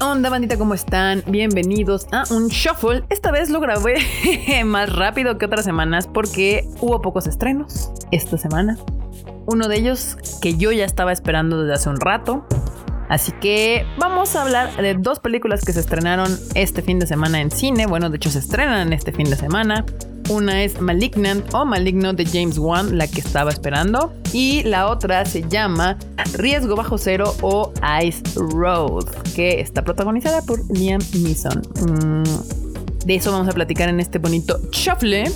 onda, bandita? ¿Cómo están? Bienvenidos a un shuffle. Esta vez lo grabé más rápido que otras semanas porque hubo pocos estrenos esta semana. Uno de ellos que yo ya estaba esperando desde hace un rato. Así que vamos a hablar de dos películas que se estrenaron este fin de semana en cine. Bueno, de hecho se estrenan este fin de semana. Una es Malignant o Maligno de James Wan, la que estaba esperando. Y la otra se llama Riesgo Bajo Cero o Ice Road, que está protagonizada por Liam Neeson. Mm, de eso vamos a platicar en este bonito shuffle.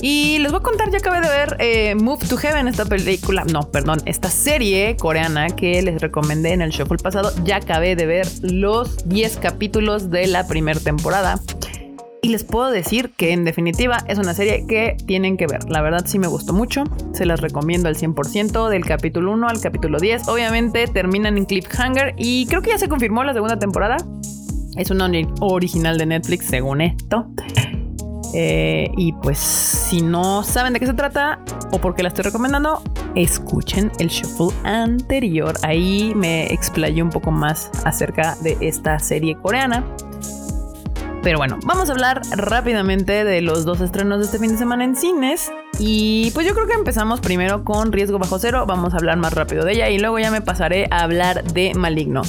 Y les voy a contar, ya acabé de ver eh, Move to Heaven, esta película, no, perdón, esta serie coreana que les recomendé en el shuffle pasado. Ya acabé de ver los 10 capítulos de la primera temporada. Y les puedo decir que en definitiva es una serie que tienen que ver. La verdad sí me gustó mucho. Se las recomiendo al 100% del capítulo 1 al capítulo 10. Obviamente terminan en cliffhanger y creo que ya se confirmó la segunda temporada. Es una original de Netflix según esto. Eh, y pues si no saben de qué se trata o por qué la estoy recomendando, escuchen el shuffle anterior. Ahí me explayé un poco más acerca de esta serie coreana. Pero bueno, vamos a hablar rápidamente de los dos estrenos de este fin de semana en cines. Y pues yo creo que empezamos primero con Riesgo Bajo Cero. Vamos a hablar más rápido de ella y luego ya me pasaré a hablar de Maligno.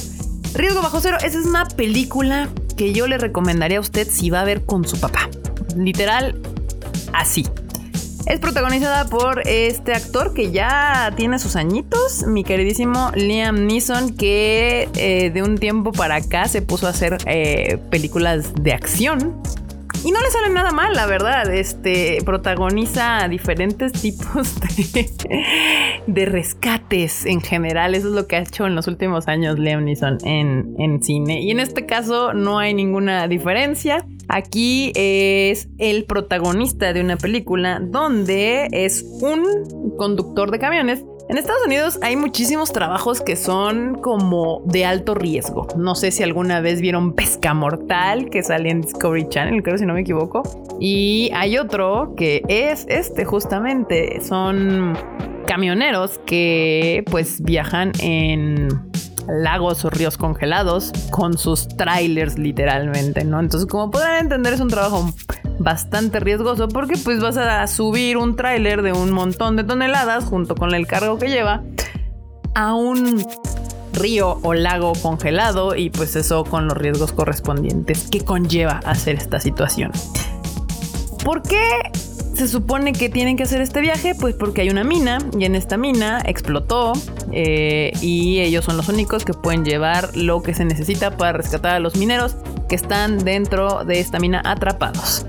Riesgo Bajo Cero, esa es una película que yo le recomendaría a usted si va a ver con su papá. Literal, así. Es protagonizada por este actor que ya tiene sus añitos, mi queridísimo Liam Neeson, que eh, de un tiempo para acá se puso a hacer eh, películas de acción. Y no le sale nada mal, la verdad. Este protagoniza diferentes tipos de, de, rescates en general. Eso es lo que ha hecho en los últimos años Liam Neeson en, en cine. Y en este caso no hay ninguna diferencia. Aquí es el protagonista de una película donde es un conductor de camiones. En Estados Unidos hay muchísimos trabajos que son como de alto riesgo. No sé si alguna vez vieron Pesca Mortal que sale en Discovery Channel, creo si no me equivoco. Y hay otro que es este justamente. Son camioneros que pues viajan en lagos o ríos congelados con sus trailers literalmente, ¿no? Entonces, como podrán entender, es un trabajo bastante riesgoso porque pues vas a subir un trailer de un montón de toneladas junto con el cargo que lleva a un río o lago congelado y pues eso con los riesgos correspondientes que conlleva hacer esta situación. ¿Por qué se supone que tienen que hacer este viaje? Pues porque hay una mina y en esta mina explotó eh, y ellos son los únicos que pueden llevar lo que se necesita para rescatar a los mineros que están dentro de esta mina atrapados.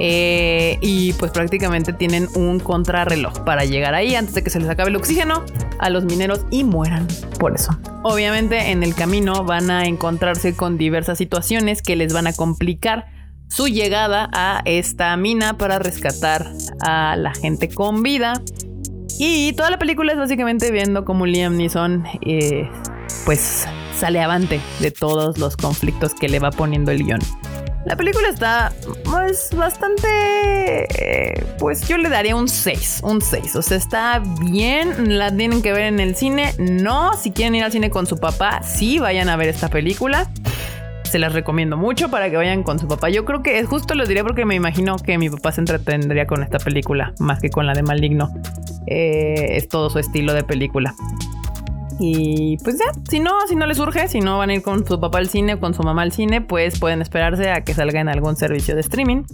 Eh, y pues prácticamente tienen un contrarreloj para llegar ahí antes de que se les acabe el oxígeno a los mineros y mueran por eso. Obviamente en el camino van a encontrarse con diversas situaciones que les van a complicar su llegada a esta mina para rescatar a la gente con vida. Y toda la película es básicamente viendo cómo Liam Neeson eh, pues sale avante de todos los conflictos que le va poniendo el guion. La película está pues bastante eh, pues yo le daría un 6, un 6, o sea, está bien, la tienen que ver en el cine, no, si quieren ir al cine con su papá, sí vayan a ver esta película se las recomiendo mucho para que vayan con su papá. Yo creo que es justo lo diré porque me imagino que mi papá se entretendría con esta película más que con la de Maligno. Eh, es todo su estilo de película. Y pues ya, si no, si no les surge, si no van a ir con su papá al cine o con su mamá al cine, pues pueden esperarse a que salga en algún servicio de streaming.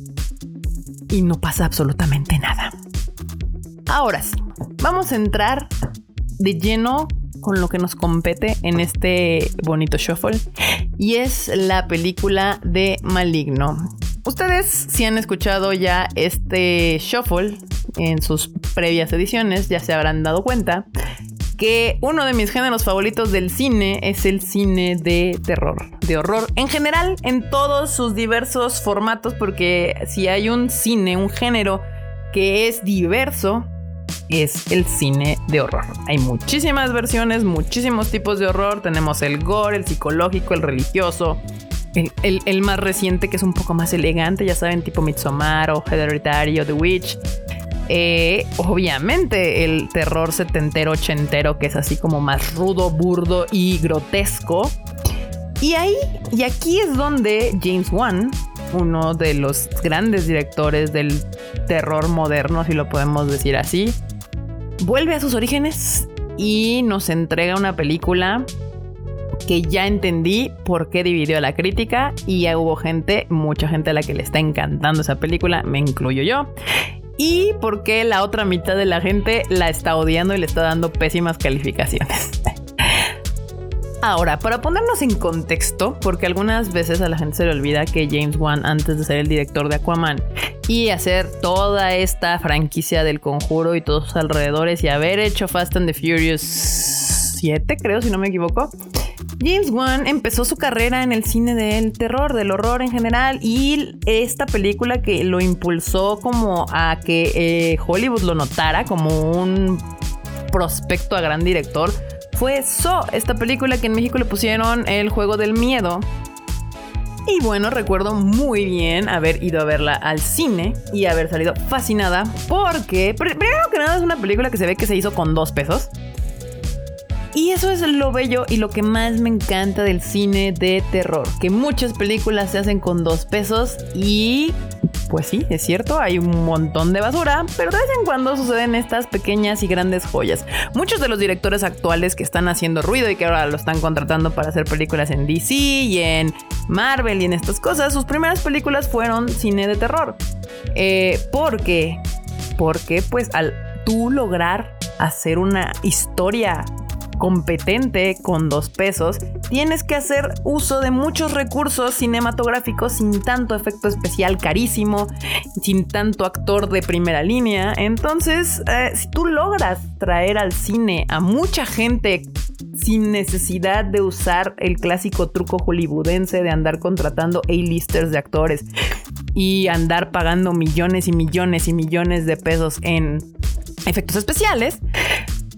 Y no pasa absolutamente nada. Ahora sí, vamos a entrar de lleno con lo que nos compete en este bonito shuffle y es la película de Maligno. Ustedes si han escuchado ya este shuffle en sus previas ediciones ya se habrán dado cuenta que uno de mis géneros favoritos del cine es el cine de terror, de horror, en general en todos sus diversos formatos, porque si hay un cine, un género que es diverso, es el cine de horror. Hay muchísimas versiones, muchísimos tipos de horror. Tenemos el gore, el psicológico, el religioso. El, más reciente que es un poco más elegante, ya saben, tipo Midsommar o Hereditary The Witch. Eh, obviamente el terror setentero, ochentero, que es así como más rudo, burdo y grotesco. Y ahí, y aquí es donde James Wan, uno de los grandes directores del terror moderno, si lo podemos decir así, vuelve a sus orígenes y nos entrega una película que ya entendí por qué dividió la crítica y hubo gente, mucha gente a la que le está encantando esa película, me incluyo yo. Y por qué la otra mitad de la gente la está odiando y le está dando pésimas calificaciones. Ahora, para ponernos en contexto, porque algunas veces a la gente se le olvida que James Wan, antes de ser el director de Aquaman y hacer toda esta franquicia del conjuro y todos sus alrededores y haber hecho Fast and the Furious 7, creo, si no me equivoco, James Wan empezó su carrera en el cine del terror, del horror en general, y esta película que lo impulsó como a que eh, Hollywood lo notara como un prospecto a gran director fue So, esta película que en México le pusieron el juego del miedo. Y bueno, recuerdo muy bien haber ido a verla al cine y haber salido fascinada porque, primero que nada, es una película que se ve que se hizo con dos pesos. Y eso es lo bello y lo que más me encanta del cine de terror, que muchas películas se hacen con dos pesos y pues sí, es cierto, hay un montón de basura, pero de vez en cuando suceden estas pequeñas y grandes joyas. Muchos de los directores actuales que están haciendo ruido y que ahora lo están contratando para hacer películas en DC y en Marvel y en estas cosas, sus primeras películas fueron cine de terror. Eh, ¿Por qué? Porque pues al tú lograr hacer una historia competente con dos pesos, tienes que hacer uso de muchos recursos cinematográficos sin tanto efecto especial carísimo, sin tanto actor de primera línea. Entonces, eh, si tú logras traer al cine a mucha gente sin necesidad de usar el clásico truco hollywoodense de andar contratando A-listers de actores y andar pagando millones y millones y millones de pesos en efectos especiales,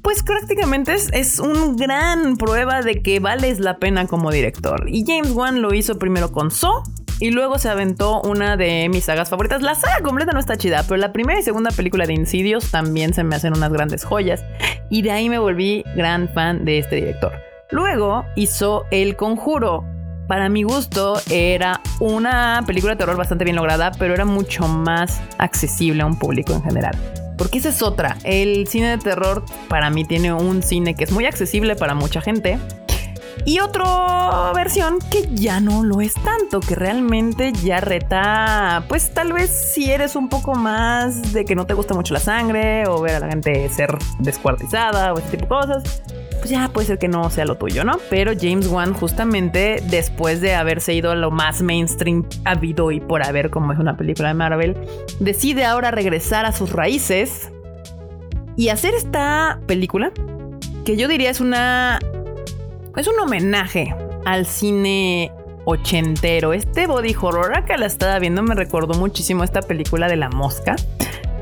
pues prácticamente es, es una gran prueba de que vales la pena como director. Y James Wan lo hizo primero con So, y luego se aventó una de mis sagas favoritas. La saga completa no está chida, pero la primera y segunda película de Insidious también se me hacen unas grandes joyas. Y de ahí me volví gran fan de este director. Luego hizo El Conjuro. Para mi gusto era una película de terror bastante bien lograda, pero era mucho más accesible a un público en general. Porque esa es otra. El cine de terror para mí tiene un cine que es muy accesible para mucha gente. Y otra versión que ya no lo es tanto, que realmente ya reta, pues tal vez si eres un poco más de que no te gusta mucho la sangre o ver a la gente ser descuartizada o ese tipo de cosas, pues ya puede ser que no sea lo tuyo, ¿no? Pero James Wan justamente después de haberse ido a lo más mainstream habido y por haber como es una película de Marvel, decide ahora regresar a sus raíces y hacer esta película que yo diría es una es un homenaje al cine ochentero. Este body horror acá la estaba viendo me recordó muchísimo esta película de la mosca.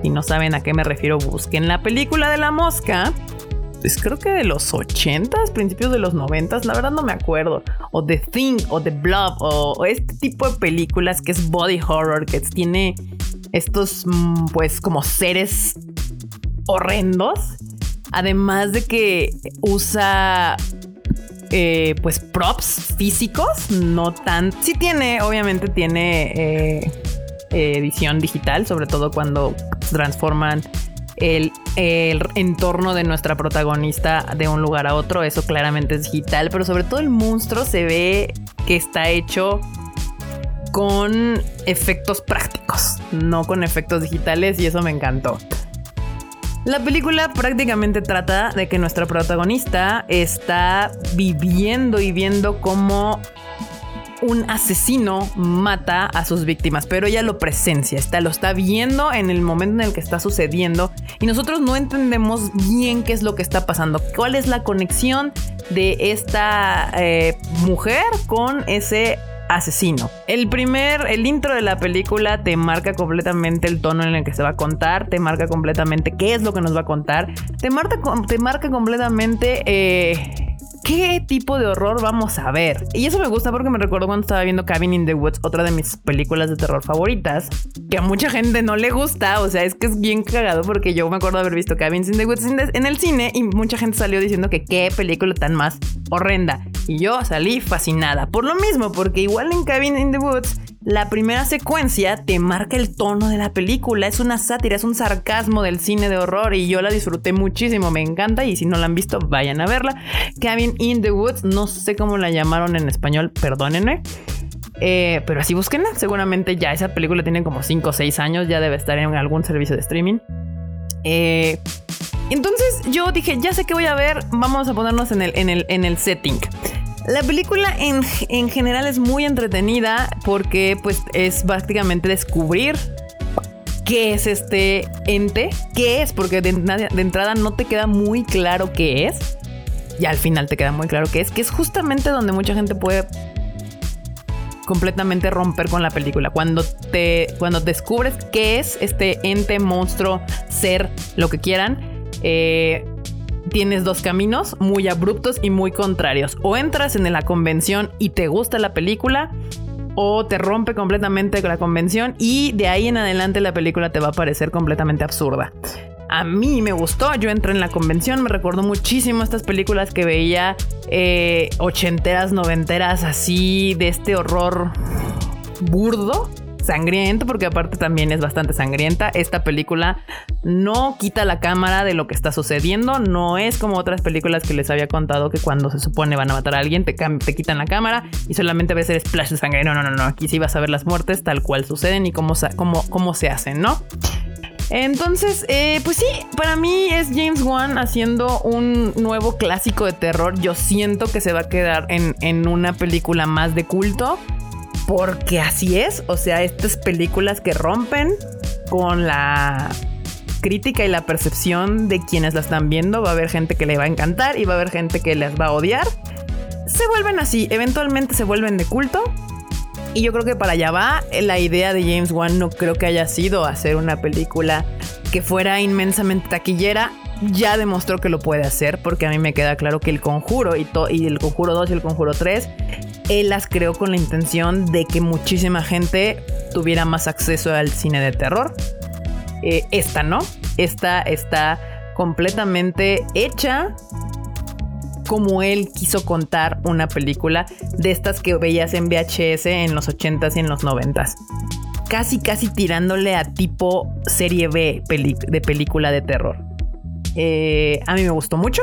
Si no saben a qué me refiero, busquen la película de la mosca es creo que de los 80s, principios de los 90s, la verdad no me acuerdo. O The Thing, o The Blob, o, este tipo de películas que es body horror, que tiene estos, mm, pues, como seres horrendos. Además de que usa eh, pues props físicos, no tan. Sí tiene, obviamente tiene eh, edición digital, sobre todo cuando transforman el, entorno de nuestra protagonista de un lugar a otro. Eso claramente es digital, pero sobre todo el monstruo se ve que está hecho con efectos prácticos, no con efectos digitales y eso me encantó. La película prácticamente trata de que nuestra protagonista está viviendo y viendo cómo un asesino mata a sus víctimas, pero ella lo presencia, está, lo está viendo en el momento en el que está sucediendo y nosotros no entendemos bien qué es lo que está pasando, cuál es la conexión de esta eh, mujer con ese asesino. El primer, el intro de la película te marca completamente el tono en el que se va a contar, te marca completamente qué es lo que nos va a contar, te marca, te marca completamente... Eh, qué tipo de horror vamos a ver. Y eso me gusta porque me recuerdo cuando estaba viendo Cabin in the Woods, otra de mis películas de terror favoritas, que a mucha gente no le gusta. O sea, es que es bien cagado porque yo me acuerdo haber visto Cabin in the Woods en el cine y mucha gente salió diciendo que qué película tan más horrenda. Y yo salí fascinada. Por lo mismo, porque igual en Cabin in the Woods, la primera secuencia te marca el tono de la película. Es una sátira, es un sarcasmo del cine de horror y yo la disfruté muchísimo. Me encanta y si no la han visto, vayan a verla. Cabin in the Woods, no sé cómo la llamaron en español, perdónenme. Eh, pero así búsquenla. Seguramente ya esa película tiene como 5 o 6 años, ya debe estar en algún servicio de streaming. Eh, entonces yo dije, ya sé qué voy a ver, vamos a ponernos en el, en el, en el setting. La película en, en, general es muy entretenida porque pues es prácticamente descubrir qué es este ente, qué es, porque de, entrada no te queda muy claro qué es. Y al final te queda muy claro qué es, que es justamente donde mucha gente puede completamente romper con la película. Cuando te cuando descubres qué es este ente, monstruo, ser, lo que quieran, eh, tienes dos caminos muy abruptos y muy contrarios. O entras en la convención y te gusta la película, o te rompe completamente la convención y de ahí en adelante la película te va a parecer completamente absurda. A mí me gustó, yo entré en la convención, me recordó muchísimo estas películas que veía eh, ochenteras, noventeras, así de este horror burdo, sangriento, porque aparte también es bastante sangrienta. Esta película no quita la cámara de lo que está sucediendo, no es como otras películas que les había contado que cuando se supone van a matar a alguien te, te quitan la cámara y solamente ves el splash de sangre. No, no, no, no, aquí sí vas a ver las muertes tal cual suceden y cómo, cómo, cómo se hacen, ¿no? Entonces, eh, pues sí, para mí es James Wan haciendo un nuevo clásico de terror. Yo siento que se va a quedar en, en una película más de culto. Porque así es. O sea, estas películas que rompen con la crítica y la percepción de quienes la están viendo. Va a haber gente que le va a encantar y va a haber gente que les va a odiar. Se vuelven así, eventualmente se vuelven de culto y yo creo que para allá va. La idea de James Wan no creo que haya sido hacer una película que fuera inmensamente taquillera. Ya demostró que lo puede hacer, porque a mí me queda claro que el conjuro y, y el conjuro 2 y el conjuro 3, él las creó con la intención de que muchísima gente tuviera más acceso al cine de terror. Eh, esta no, esta está completamente hecha como él quiso contar una película de estas que veías en VHS en los 80s y en los 90s. Casi, casi tirándole a tipo serie B de película de terror. Eh, a mí me gustó mucho.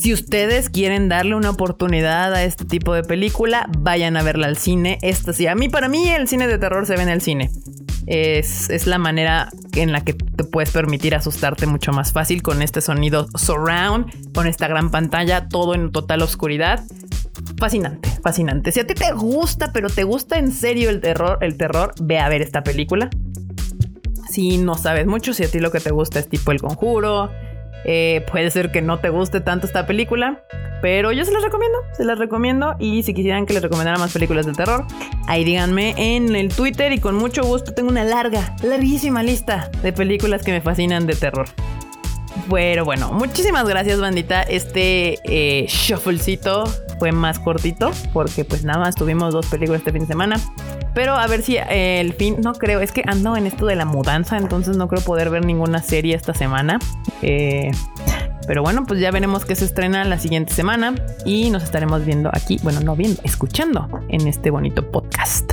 Si ustedes quieren darle una oportunidad a este tipo de película, vayan a verla al cine. Esta sí, a mí, para mí, el cine de terror se ve en el cine. Es, la manera en la que te puedes permitir asustarte mucho más fácil con este sonido surround, con esta gran pantalla, todo en total oscuridad. Fascinante, fascinante. Si a ti te gusta, pero te gusta en serio el terror, el terror, ve a ver esta película. Si no sabes mucho, si a ti lo que te gusta es tipo El Conjuro, eh, puede ser que no te guste tanto esta película, pero yo se las recomiendo, se las recomiendo. Y si quisieran que les recomendara más películas de terror, ahí díganme en el Twitter y con mucho gusto tengo una larga, larguísima lista de películas que me fascinan de terror. Pero bueno, muchísimas gracias bandita. Este eh, shufflecito fue más cortito porque pues nada más tuvimos dos películas este fin de semana. Pero a ver si eh, el fin, no creo, es que ando en esto de la mudanza, entonces no creo poder ver ninguna serie esta semana. Eh, pero bueno, pues ya veremos que se estrena la siguiente semana y nos estaremos viendo aquí, bueno, no viendo, escuchando en este bonito podcast,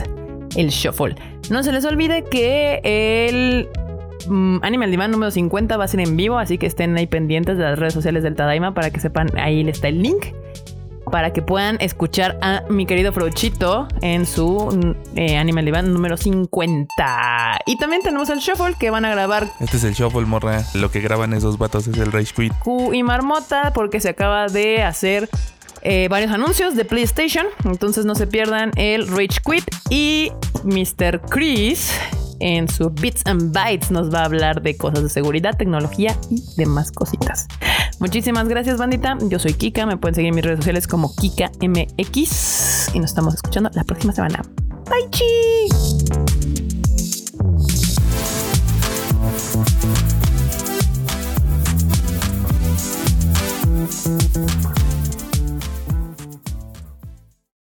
el Shuffle. No se les olvide que el mm, Animal Divan número 50 va a ser en vivo, así que estén ahí pendientes de las redes sociales del Tadaima para que sepan, ahí está el link para que puedan escuchar a mi querido Frochito en su eh, Animal Divan número 50. Y también tenemos el Shuffle que van a grabar. Este es el Shuffle, morra. Lo que graban esos vatos es el Rage Quit. Q y Marmota, porque se acaba de hacer eh, varios anuncios de PlayStation. Entonces no se pierdan el Rage Quit y Mr. Chris en su Bits and Bytes nos va a hablar de cosas de seguridad, tecnología y demás cositas. Muchísimas gracias, bandita. Yo soy Kika. Me pueden seguir en mis redes sociales como KikaMX. Y nos estamos escuchando la próxima semana. Bye, chi.